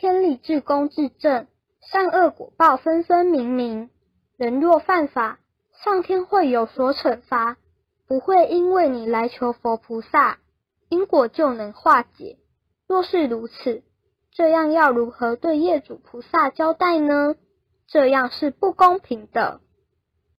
天理至公至正善恶果报分分明明。人若犯法上天会有所惩罚不会因为你来求佛菩萨因果就能化解。若是如此这样要如何对业主菩萨交代呢？这样是不公平的。